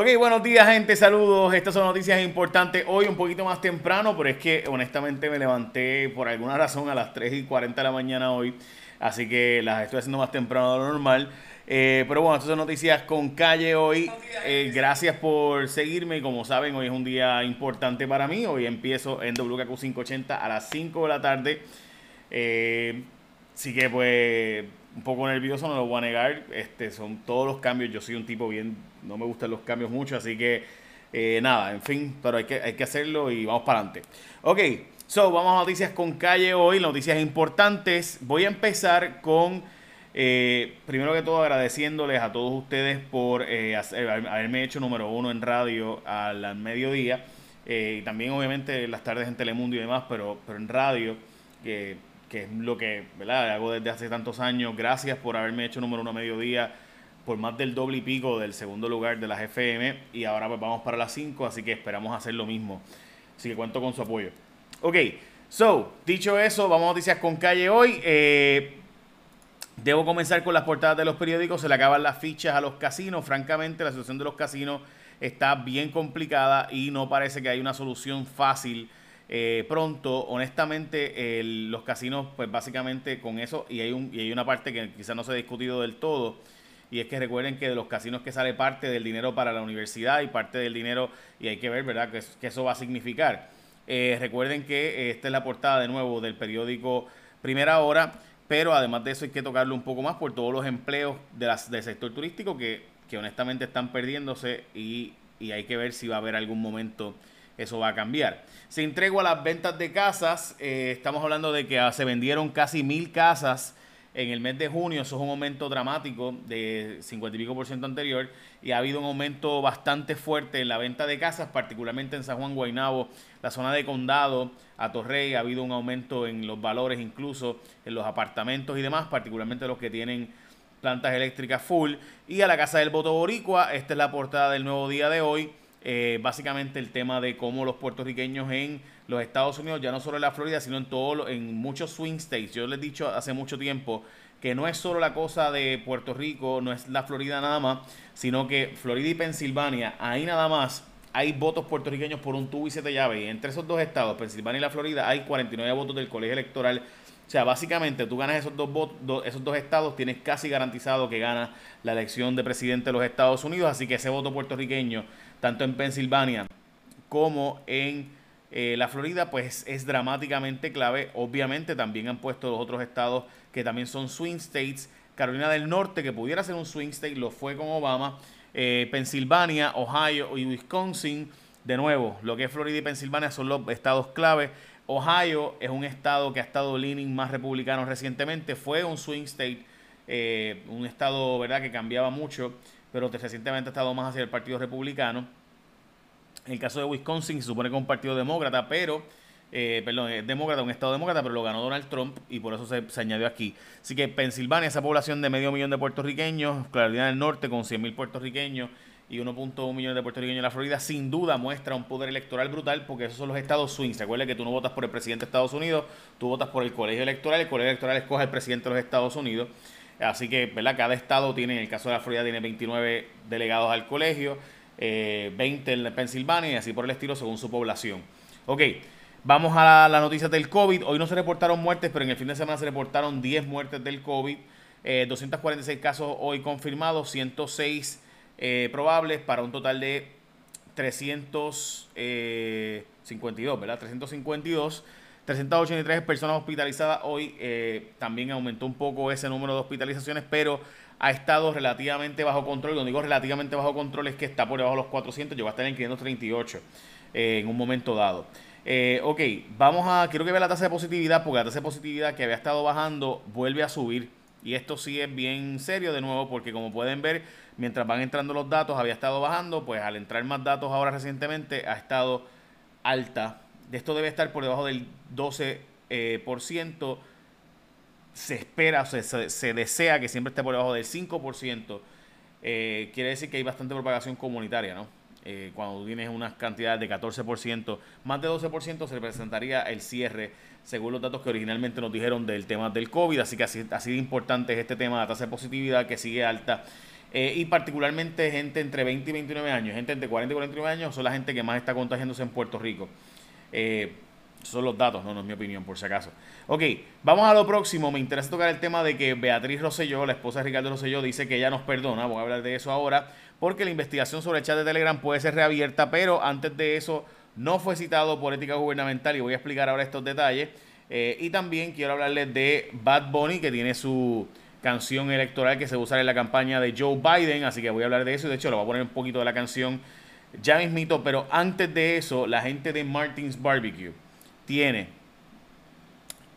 Ok, buenos días gente, saludos. Estas son noticias importantes. Hoy un poquito más temprano, pero es que honestamente me levanté por alguna razón a las 3 y 40 de la mañana hoy. Así que las estoy haciendo más temprano de lo normal. Eh, pero bueno, estas son noticias con calle hoy. Eh, gracias por seguirme. Como saben, hoy es un día importante para mí. Hoy empiezo en WKQ 580 a las 5 de la tarde. Eh, así que pues un poco nervioso, no lo voy a negar. Este, son todos los cambios. Yo soy un tipo bien no me gustan los cambios mucho, así que eh, nada, en fin, pero hay que, hay que hacerlo y vamos para adelante. Ok, so vamos a noticias con calle hoy, noticias importantes. Voy a empezar con, eh, primero que todo, agradeciéndoles a todos ustedes por eh, haberme hecho número uno en radio al, mediodía. y también obviamente las tardes en Telemundo y demás, pero, pero en radio, que, que es lo que ¿verdad? hago desde hace tantos años. Gracias por haberme hecho número uno a mediodía por más del doble y pico del segundo lugar de las FM y ahora pues vamos para las 5, así que esperamos hacer lo mismo. Así que cuento con su apoyo. Ok, so, dicho eso, vamos a noticias con calle hoy. Eh, debo comenzar con las portadas de los periódicos, se le acaban las fichas a los casinos. Francamente, la situación de los casinos está bien complicada y no parece que haya una solución fácil. Eh, pronto, honestamente, los casinos, pues básicamente con eso, y hay, un, y hay una parte que quizás no se ha discutido del todo, y es que recuerden que de los casinos que sale parte del dinero para la universidad y parte del dinero, y hay que ver, ¿verdad?, que, eso va a significar. Eh, recuerden que eh, esta es la portada de nuevo del periódico Primera Hora, pero además de eso hay que tocarlo un poco más por todos los empleos del sector turístico que, honestamente están perdiéndose y, hay que ver si va a haber algún momento eso va a cambiar. Se entregó a las ventas de casas, eh, estamos hablando de que se vendieron casi mil casas en el mes de junio, eso es un aumento dramático de 50 y pico por ciento anterior y ha habido un aumento bastante fuerte en la venta de casas, particularmente en San Juan Guaynabo, la zona de Condado, a Torrey, ha habido un aumento en los valores incluso en los apartamentos y demás, particularmente los que tienen plantas eléctricas full. Y a la Casa del Voto Boricua, esta es la portada del nuevo día de hoy. Eh, básicamente el tema de cómo los puertorriqueños en los Estados Unidos, ya no solo en la Florida, sino en todo, en muchos swing states. Yo les he dicho hace mucho tiempo que no es solo la cosa de Puerto Rico, no es la Florida nada más, sino que Florida y Pensilvania, ahí nada más hay votos puertorriqueños por un tubo y siete llaves. Y entre esos dos estados, Pensilvania y la Florida, hay 49 votos del colegio electoral. O sea, básicamente tú ganas esos dos, votos, esos dos estados, tienes casi garantizado que gana la elección de presidente de los Estados Unidos. Así que ese voto puertorriqueño, tanto en Pensilvania como en eh, la Florida pues es dramáticamente clave. Obviamente también han puesto los otros estados que también son swing states. Carolina del Norte, que pudiera ser un swing state, lo fue con Obama. Eh, Pensilvania, Ohio y Wisconsin. De nuevo, lo que es Florida y Pensilvania son los estados clave. Ohio es un estado que ha estado leaning más republicano recientemente. Fue un swing state, eh, un estado verdad que cambiaba mucho, pero recientemente ha estado más hacia el Partido Republicano. En el caso de Wisconsin se supone que es un partido demócrata, pero, eh, perdón, es demócrata, un estado demócrata, pero lo ganó Donald Trump y por eso se, añadió aquí. Así que Pensilvania, esa población de medio millón de puertorriqueños, Carolina del Norte con 100 mil puertorriqueños y 1.1 millones de puertorriqueños en la Florida, sin duda muestra un poder electoral brutal porque esos son los estados swings. Recuerda que tú no votas por el presidente de Estados Unidos, tú votas por el colegio electoral, el colegio electoral escoge al presidente de los Estados Unidos. Así que, ¿verdad? Cada estado tiene, en el caso de la Florida, tiene 29 delegados al colegio eh, 20 en Pensilvania y así por el estilo según su población. Ok, vamos a las noticias del COVID. Hoy no se reportaron muertes, pero en el fin de semana se reportaron 10 muertes del COVID. 246 eh, casos hoy confirmados, 106 eh, probables para un total de 352, eh, ¿verdad? 352. 383 personas hospitalizadas hoy. también aumentó un poco ese número de hospitalizaciones, pero ha estado relativamente bajo control. Cuando digo relativamente bajo control es que está por debajo de los 400, llegó a estar en 538 eh, en un momento dado. Eh, ok, vamos a, quiero que vea la tasa de positividad, porque la tasa de positividad que había estado bajando vuelve a subir. Y esto sí es bien serio de nuevo, porque como pueden ver, mientras van entrando los datos, había estado bajando, pues al entrar más datos ahora recientemente ha estado alta. Esto debe estar por debajo del 12%. Eh, se espera, o se, se, desea que siempre esté por debajo del 5%, eh, quiere decir que hay bastante propagación comunitaria, ¿no? Eh, cuando tienes unas cantidades de 14%, más de 12% se representaría el cierre, según los datos que originalmente nos dijeron del tema del COVID, así que así, así de importante es este tema de la tasa de positividad que sigue alta y particularmente gente entre 20 y 29 años, gente entre 40 y 49 años, son la gente que más está contagiándose en Puerto Rico. Eh, son los datos, no, no es mi opinión, por si acaso. Ok, vamos a lo próximo. Me interesa tocar el tema de que Beatriz Rosselló, la esposa de Ricardo Rosselló, dice que ella nos perdona. Voy a hablar de eso ahora, porque la investigación sobre el chat de Telegram puede ser reabierta, pero antes de eso no fue citado por ética gubernamental y voy a explicar ahora estos detalles. Eh, y también quiero hablarles de Bad Bunny, que tiene su canción electoral que se usa en la campaña de Joe Biden, así que voy a hablar de eso de hecho lo voy a poner un poquito de la canción ya mismito, pero antes de eso, la gente de Martins Barbecue tiene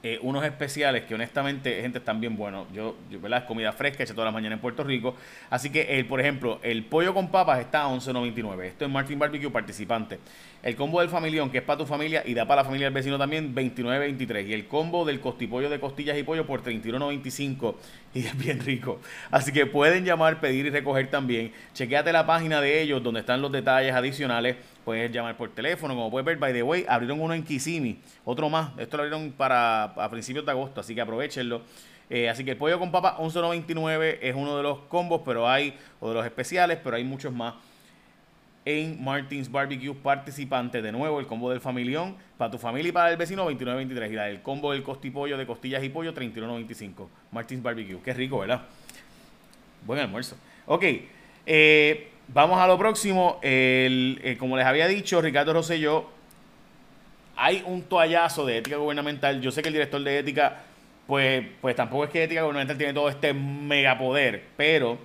eh, unos especiales que honestamente, gente, están bien buenos. Yo, yo ¿verdad? comida fresca hecha todas las mañanas en Puerto Rico. Así que, el, por ejemplo, el pollo con papas está a 11.99. Esto es Martin Barbecue participante. El combo del familión, que es para tu familia y da para la familia del vecino también, 29.23. Y el combo del costipollo de costillas y pollo por 31.95. Y es bien rico. Así que pueden llamar, pedir y recoger también. Chequéate la página de ellos donde están los detalles adicionales. Puedes llamar por teléfono, como puedes ver, by the way, abrieron uno en Kissimmee, otro más. Esto lo abrieron para a principios de agosto, así que aprovechenlo. Eh, así que el pollo con papa 11.99 es uno de los combos, pero hay, o de los especiales, pero hay muchos más en Martins Barbecue participante. De nuevo, el combo del familión para tu familia y para el vecino 29.23. Y la del combo del costipollo de costillas y pollo 31.95. Martins Barbecue. Qué rico, ¿verdad? Buen almuerzo. Ok. Eh, vamos a lo próximo. El, eh, como les había dicho, Ricardo Rosselló, hay un toallazo de ética gubernamental. Yo sé que el director de ética, pues, pues tampoco es que ética gubernamental tiene todo este megapoder, pero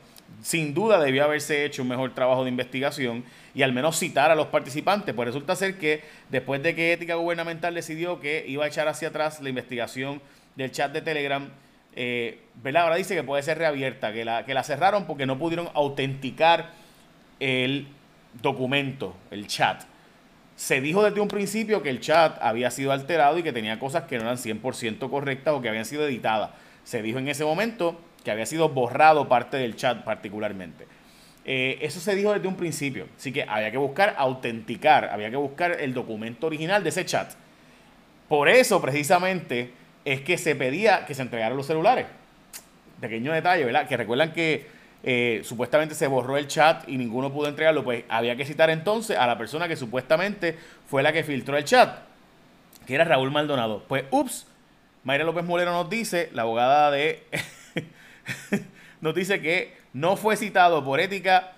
sin duda debió haberse hecho un mejor trabajo de investigación y al menos citar a los participantes. Pues resulta ser que después de que Ética Gubernamental decidió que iba a echar hacia atrás la investigación del chat de Telegram, eh, Ahora dice que puede ser reabierta, que la, que la cerraron porque no pudieron autenticar el documento, el chat. Se dijo desde un principio que el chat había sido alterado y que tenía cosas que no eran 100% correctas o que habían sido editadas. Se dijo en ese momento que había sido borrado parte del chat particularmente. Eh, eso se dijo desde un principio, así que había que buscar autenticar, había que buscar el documento original de ese chat. Por eso, precisamente, es que se pedía que se entregaran los celulares. Pequeño detalle, ¿verdad? Que recuerdan que eh, supuestamente se borró el chat y ninguno pudo entregarlo, pues había que citar entonces a la persona que supuestamente fue la que filtró el chat, que era Raúl Maldonado. Pues, ups, Mayra López Molero nos dice, la abogada de nos dice que no fue citado por ética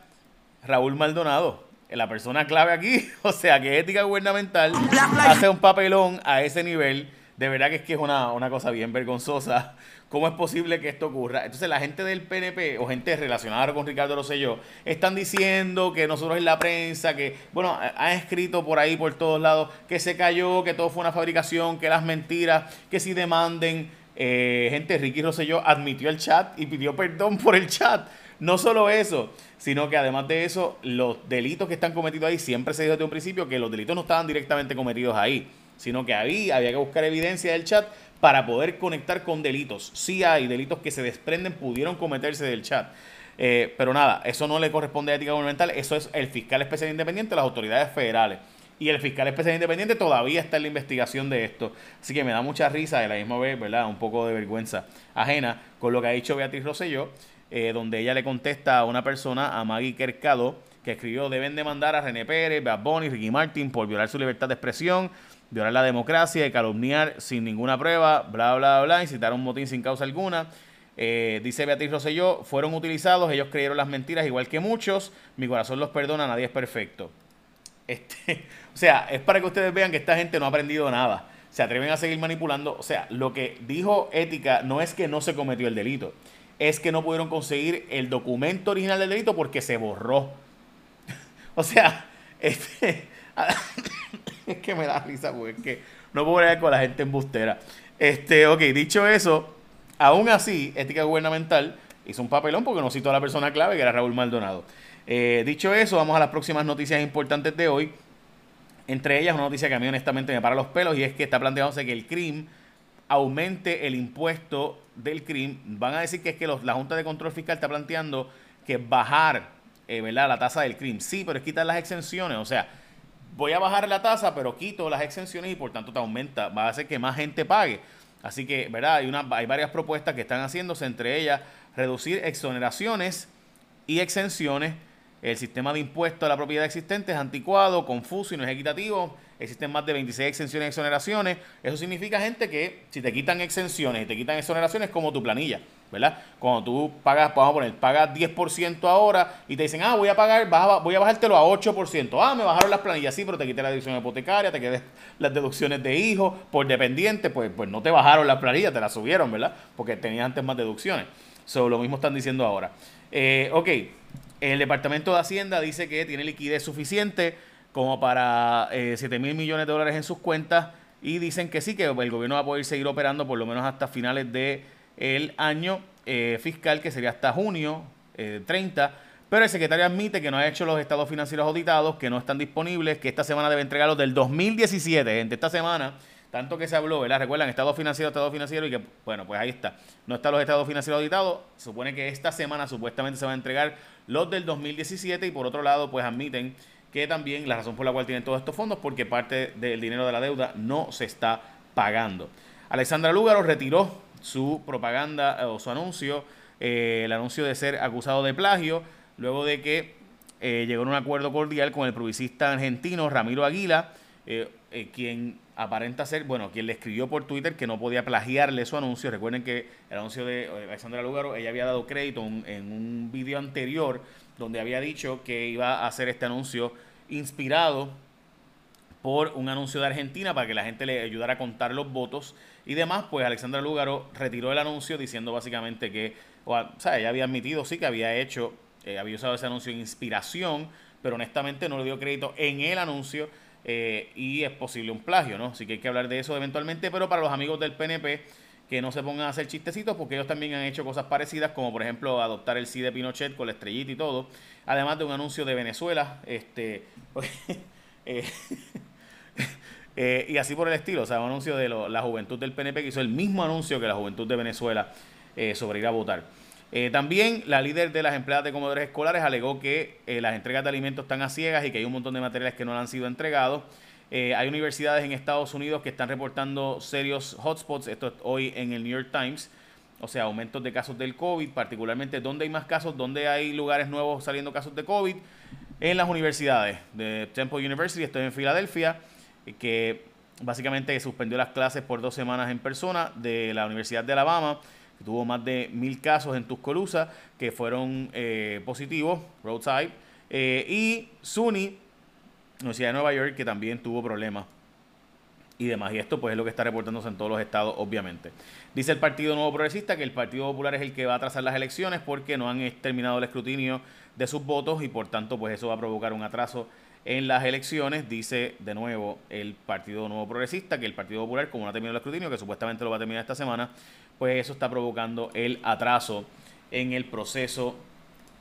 Raúl Maldonado, la persona clave aquí. O sea, que ética gubernamental hace un papelón a ese nivel. De verdad que es que es una, una cosa bien vergonzosa. ¿Cómo es posible que esto ocurra? Entonces la gente del PNP o gente relacionada con Ricardo Rosselló están diciendo que nosotros en la prensa, que, bueno, han escrito por ahí, por todos lados, que se cayó, que todo fue una fabricación, que las mentiras, que si demanden. Eh, gente, Ricky Rosselló admitió el chat y pidió perdón por el chat. No solo eso, sino que además de eso, los delitos que están cometidos ahí, siempre se dijo desde un principio que los delitos no estaban directamente cometidos ahí, sino que ahí había que buscar evidencia del chat para poder conectar con delitos. Sí hay delitos que se desprenden, pudieron cometerse del chat. Eh, pero nada, eso no le corresponde a ética gubernamental, eso es el fiscal especial independiente, las autoridades federales. Y el fiscal especial independiente todavía está en la investigación de esto. Así que me da mucha risa de la misma vez, ¿verdad? Un poco de vergüenza ajena con lo que ha dicho Beatriz Rosselló, eh, donde ella le contesta a una persona, a Maggie Kercado, que escribió, deben demandar a René Pérez, Bad Bunny, Ricky Martin por violar su libertad de expresión, violar la democracia y calumniar sin ninguna prueba, bla, bla, bla, incitar un motín sin causa alguna. Eh, dice Beatriz Rosselló, fueron utilizados, ellos creyeron las mentiras igual que muchos, mi corazón los perdona, nadie es perfecto. Este, o sea, es para que ustedes vean que esta gente no ha aprendido nada. Se atreven a seguir manipulando. O sea, lo que dijo Ética no es que no se cometió el delito, es que no pudieron conseguir el documento original del delito porque se borró. o sea, este, es que me da risa porque es que no puedo ver con la gente embustera. Este, ok, dicho eso, aún así, Ética Gubernamental hizo un papelón porque no citó a la persona clave que era Raúl Maldonado. Eh, dicho eso, vamos a las próximas noticias importantes de hoy. Entre ellas, una noticia que a mí honestamente me para los pelos y es que está planteándose que el CRIM aumente el impuesto del CRIM. Van a decir que es que la Junta de Control Fiscal está planteando que bajar eh, ¿verdad? la tasa del CRIM. Sí, pero es quitar las exenciones. O sea, voy a bajar la tasa, pero quito las exenciones y por tanto te aumenta. Va a hacer que más gente pague. Así que, ¿verdad? Hay, varias propuestas que están haciéndose, entre ellas reducir exoneraciones y exenciones. El sistema de impuesto a la propiedad existente es anticuado, confuso y no es equitativo. Existen más de 26 exenciones y exoneraciones. Eso significa, gente, que si te quitan exenciones y te quitan exoneraciones, como tu planilla, ¿verdad? Cuando tú pagas, vamos a poner, pagas 10% ahora y te dicen, ah, voy a pagar, voy a bajártelo a 8%. Ah, me bajaron las planillas, sí, pero te quité la deducción hipotecaria, te quedé las deducciones de hijo por dependiente, pues, pues no te bajaron las planillas, te las subieron, ¿verdad? Porque tenías antes más deducciones. So, lo mismo están diciendo ahora. Eh, ok, el Departamento de Hacienda dice que tiene liquidez suficiente como para eh, 7 mil millones de dólares en sus cuentas y dicen que sí, que el gobierno va a poder seguir operando por lo menos hasta finales del el año eh, fiscal, que sería hasta junio 30. Eh, pero el secretario admite que no ha hecho los estados financieros auditados, que no están disponibles, que esta semana debe entregarlos del 2017, gente. Esta semana, tanto que se habló, ¿verdad? Recuerdan, estado financiero, estado financiero, y que, bueno, pues ahí está. No están los estados financieros auditados. Supone que esta semana supuestamente se van a entregar los del 2017 y por otro lado, pues admiten que también la razón por la cual tienen todos estos fondos, porque parte del dinero de la deuda no se está pagando. Alexandra Lúgaro retiró su propaganda eh, o su anuncio, eh, el anuncio de ser acusado de plagio, luego de que eh, llegó a un acuerdo cordial con el publicista argentino Ramiro Aguila, quien aparenta ser, bueno, quien le escribió por Twitter que no podía plagiarle su anuncio. Recuerden que el anuncio de Alexandra Lúgaro, ella había dado crédito en un video anterior donde había dicho que iba a hacer este anuncio inspirado por un anuncio de Argentina para que la gente le ayudara a contar los votos y demás, pues Alexandra Lúgaro retiró el anuncio diciendo básicamente que, o, sea, ella había admitido sí que había hecho, eh, había usado ese anuncio de inspiración, pero honestamente no le dio crédito en el anuncio eh, y es posible un plagio, ¿no? Así que hay que hablar de eso eventualmente, pero para los amigos del PNP que no se pongan a hacer chistecitos porque ellos también han hecho cosas parecidas, como por ejemplo adoptar el sí de Pinochet con la estrellita y todo, además de un anuncio de Venezuela, este, eh, eh, y así por el estilo, o sea, un anuncio de la juventud del PNP que hizo el mismo anuncio que la juventud de Venezuela eh, sobre ir a votar. también la líder de las empleadas de comedores escolares alegó que las entregas de alimentos están a ciegas y que hay un montón de materiales que no han sido entregados. Eh, hay universidades en Estados Unidos que están reportando serios hotspots, esto es hoy en el New York Times, o sea, aumentos de casos del COVID, particularmente donde hay más casos, donde hay lugares nuevos saliendo casos de COVID, en las universidades de Temple University, estoy en Filadelfia, eh, que básicamente suspendió las clases por dos semanas en persona de la Universidad de Alabama, que tuvo más de mil casos en Tuscaloosa que fueron eh, positivos, roadside, y SUNY Universidad de Nueva York, que también tuvo problemas y demás. Y esto pues es lo que está reportándose en todos los estados, obviamente. Dice el Partido Nuevo Progresista que el Partido Popular es el que va a trazar las elecciones porque no han terminado el escrutinio de sus votos y por tanto pues eso va a provocar un atraso en las elecciones. Dice de nuevo el Partido Nuevo Progresista que el Partido Popular, como no ha terminado el escrutinio, que supuestamente lo va a terminar esta semana, pues eso está provocando el atraso en el proceso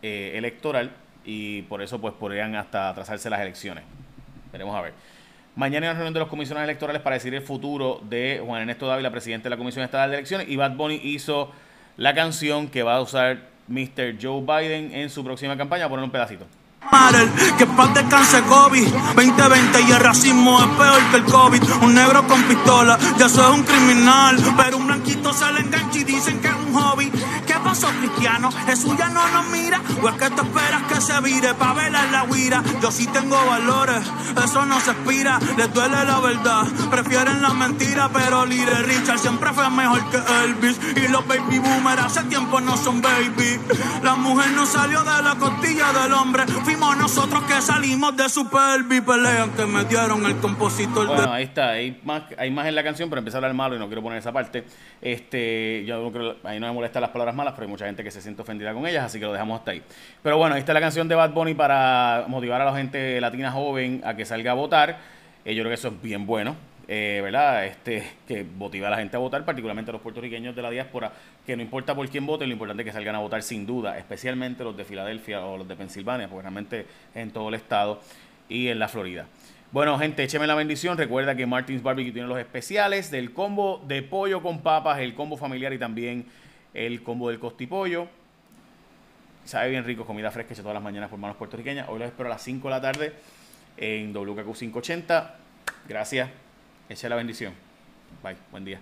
eh, electoral y por eso pues podrían hasta atrasarse las elecciones. Veremos a ver. Mañana hay una reunión de los comisionados electorales para decidir el futuro de Juan Ernesto Dávila, presidente de la Comisión Estatal de Elecciones. Y Bad Bunny hizo la canción que va a usar Mr. Joe Biden en su próxima campaña. Poner un pedacito. Que paz descanse COVID 2020 y el racismo es peor que el COVID. Un negro con pistola, ya eso es un criminal Pero un blanquito se le pasó, cristiano? ¿Jesús ya no nos mira? ¿O es que tú esperas que se vire pa' velar la guira? Yo sí tengo valores, eso no se expira. Les duele la verdad, prefieren la mentira. Pero Little Richard siempre fue mejor que Elvis. Y los baby boomers hace tiempo no son baby. La mujer no salió de la costilla del hombre. Fuimos nosotros que salimos de su pelvis. Pelean que me dieron el compositor bueno, ahí está, hay más, hay más en la canción, pero empieza a malo y no quiero poner esa parte. Este, yo no creo, ahí no me molestan las palabras malas, pero mucha gente que se siente ofendida con ellas, así que lo dejamos hasta ahí. Pero bueno, esta es la canción de Bad Bunny para motivar a la gente latina joven a que salga a votar. Eh, yo creo que eso es bien bueno. Eh, ¿verdad? Este, que motiva a la gente a votar, particularmente a los puertorriqueños de la diáspora, que no importa por quién vote, lo importante es que salgan a votar sin duda, especialmente los de Filadelfia o los de Pensilvania, porque realmente en todo el estado y en la Florida. Bueno, gente, écheme la bendición. Recuerda que Martins Barbecue tiene los especiales del combo de pollo con papas, el combo familiar y también el combo del costipollo. Sabe bien rico, comida fresca hecha todas las mañanas por manos puertorriqueñas. Hoy los espero a las 5 de la tarde en WKQ 580. Gracias. Echa la bendición. Bye. Buen día.